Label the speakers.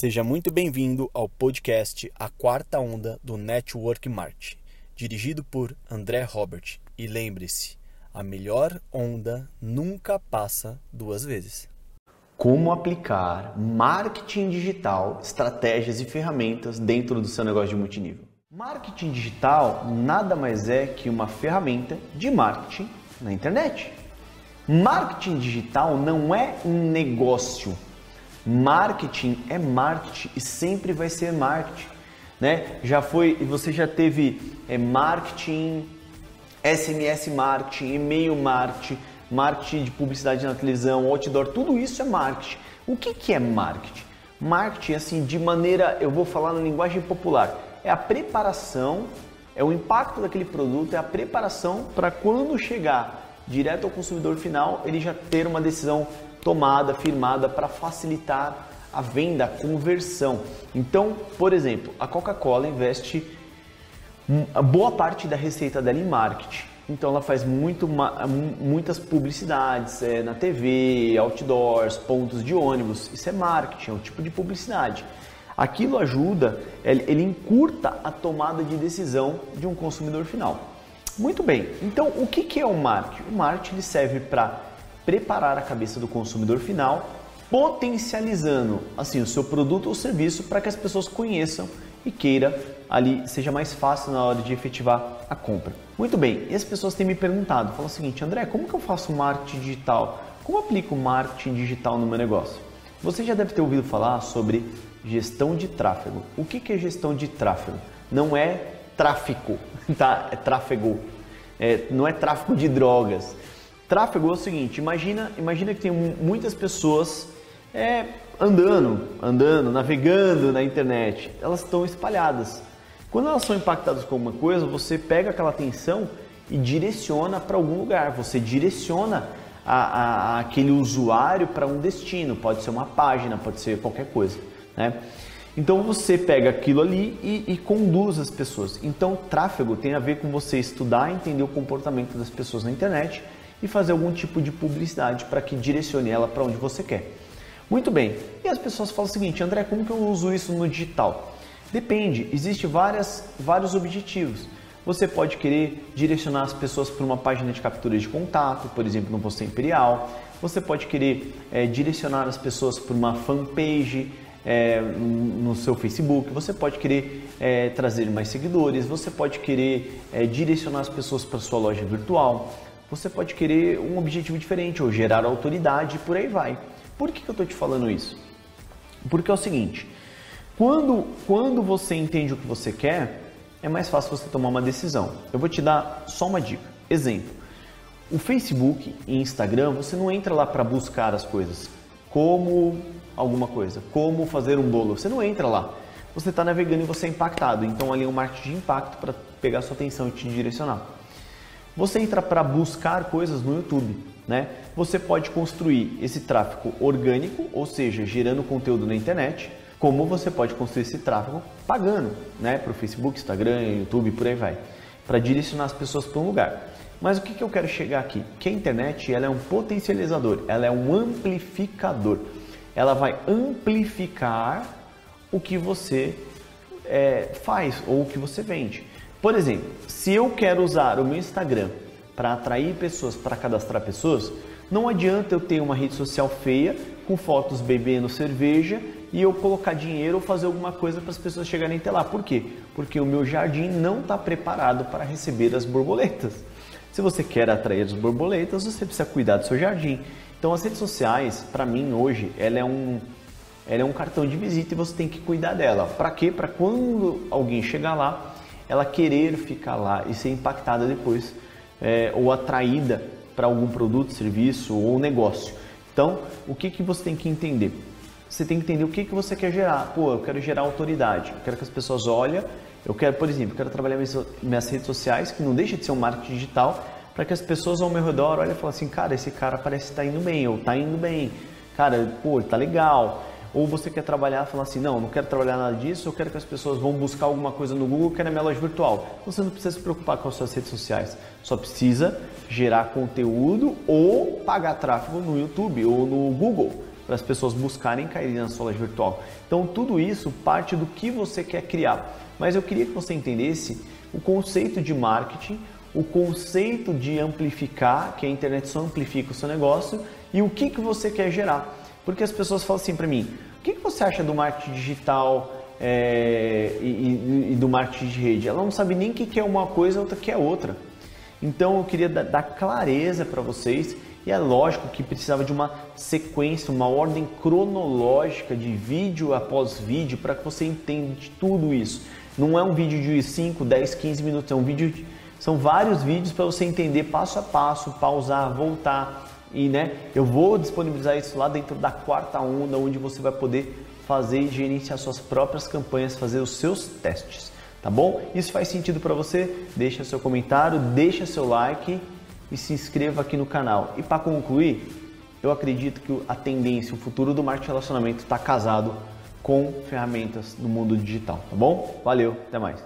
Speaker 1: Seja muito bem-vindo ao podcast A Quarta Onda do Network Marketing, dirigido por André Robert. E lembre-se, a melhor onda nunca passa duas vezes.
Speaker 2: Como aplicar marketing digital, estratégias e ferramentas dentro do seu negócio de multinível. Marketing digital nada mais é que uma ferramenta de marketing na internet. Marketing digital não é um negócio. Marketing é marketing e sempre vai ser marketing, né? Já foi, você já teve é, marketing, SMS marketing, e-mail marketing, marketing de publicidade na televisão, outdoor, tudo isso é marketing. O que, que é marketing? Marketing, assim, de maneira, eu vou falar na linguagem popular, é a preparação, é o impacto daquele produto, é a preparação para quando chegar direto ao consumidor final, ele já ter uma decisão tomada, firmada para facilitar a venda, a conversão. Então, por exemplo, a Coca-Cola investe boa parte da receita dela em marketing. Então ela faz muito, muitas publicidades é, na TV, outdoors, pontos de ônibus. Isso é marketing, é um tipo de publicidade. Aquilo ajuda, ele, encurta a tomada de decisão de um consumidor final. Muito bem, então o que é o marketing? O marketing serve para preparar a cabeça do consumidor final, potencializando assim o seu produto ou serviço para que as pessoas conheçam e queira ali seja mais fácil na hora de efetivar a compra. Muito bem, e as pessoas têm me perguntado, falam o seguinte, André, como que eu faço marketing digital? Como aplico marketing digital no meu negócio? Você já deve ter ouvido falar sobre gestão de tráfego. O que, que é gestão de tráfego? Não é tráfico, tá? É tráfego. É, não é tráfico de drogas. Tráfego é o seguinte, imagina, imagina que tem muitas pessoas é, andando, andando, navegando na internet. Elas estão espalhadas. Quando elas são impactadas com alguma coisa, você pega aquela atenção e direciona para algum lugar. Você direciona a, a, aquele usuário para um destino. Pode ser uma página, pode ser qualquer coisa. Né? Então você pega aquilo ali e, e, conduz as pessoas. Então tráfego tem a ver com você estudar, entender o comportamento das pessoas na internet e fazer algum tipo de publicidade para que direcione ela para onde você quer. Muito bem. E as pessoas falam o seguinte, André, como que eu uso isso no digital? Depende, existe várias, vários objetivos. Você pode querer direcionar as pessoas para uma página de captura de contato, por exemplo, no Você Imperial. Você pode querer é, direcionar as pessoas para uma fanpage é, no seu Facebook. Você pode querer é, trazer mais seguidores. Você pode querer direcionar as pessoas para sua loja virtual. Você pode querer um objetivo diferente ou gerar autoridade e por aí vai. Por que, que eu estou te falando isso? Porque é o seguinte, quando, quando você entende o que você quer, é mais fácil você tomar uma decisão. Eu vou te dar só uma dica. Exemplo, o Facebook e Instagram, você não entra lá para buscar as coisas, como alguma coisa, como fazer um bolo. Você não entra lá. Você está navegando e você é impactado. Então ali é um marketing de impacto para pegar sua atenção e te direcionar. Você entra para buscar coisas no YouTube, né? Você pode construir esse tráfego orgânico, ou seja, gerando conteúdo na internet, como você pode construir esse tráfego pagando, né? Para o Facebook, Instagram, YouTube, por aí vai, para direcionar as pessoas para um lugar. Mas o que, que eu quero chegar aqui? Que a internet ela é um potencializador, ela é um amplificador. Ela vai amplificar o que você é, faz ou o que você vende. Por exemplo, se eu quero usar o meu Instagram para atrair pessoas, para cadastrar pessoas, não adianta eu ter uma rede social feia com fotos bebendo cerveja e eu colocar dinheiro ou fazer alguma coisa para as pessoas chegarem até lá. Por quê? Porque o meu jardim não está preparado para receber as borboletas. Se você quer atrair as borboletas, você precisa cuidar do seu jardim. Então as redes sociais, para mim hoje, ela é um ela é um cartão de visita e você tem que cuidar dela. Para quê? Para quando alguém chegar lá, ela querer ficar lá e ser impactada depois é, ou atraída para algum produto, serviço ou negócio. Então, o que, que você tem que entender? Você tem que entender o que, que você quer gerar. Pô, eu quero gerar autoridade, eu quero que as pessoas olhem, eu quero, por exemplo, eu quero trabalhar minhas, minhas redes sociais, que não deixa de ser um marketing digital, para que as pessoas ao meu redor olhem e falem assim, cara, esse cara parece estar tá indo bem, ou está indo bem, cara, pô, tá legal. Ou você quer trabalhar e falar assim, não, não quero trabalhar nada disso, eu quero que as pessoas vão buscar alguma coisa no Google que é na minha loja virtual. Você não precisa se preocupar com as suas redes sociais, só precisa gerar conteúdo ou pagar tráfego no YouTube ou no Google. para as pessoas buscarem cair na sua loja virtual. Então, tudo isso parte do que você quer criar. Mas eu queria que você entendesse o conceito de marketing, o conceito de amplificar, que a internet só amplifica o seu negócio, e o que, que você quer gerar. Porque as pessoas falam assim para mim: o que, que você acha do marketing digital? É, e, e, do marketing de rede. Ela não sabe nem o que é uma coisa, outra que é outra. Então eu queria dar clareza para vocês e é lógico que precisava de uma sequência, uma ordem cronológica de vídeo após vídeo para que você entenda tudo isso. Não é um vídeo de 5, 10, 15 minutos, é um vídeo de, são vários vídeos para você entender passo a passo, pausar, voltar e né, eu vou disponibilizar isso lá dentro da quarta onda, onde você vai poder fazer e gerenciar suas próprias campanhas, fazer os seus testes tá bom? Isso faz sentido para você? Deixa seu comentário, deixa seu like e se inscreva aqui no canal. E para concluir, eu acredito que a tendência, o futuro do marketing relacionamento está casado com ferramentas do mundo digital, tá bom? Valeu, até mais.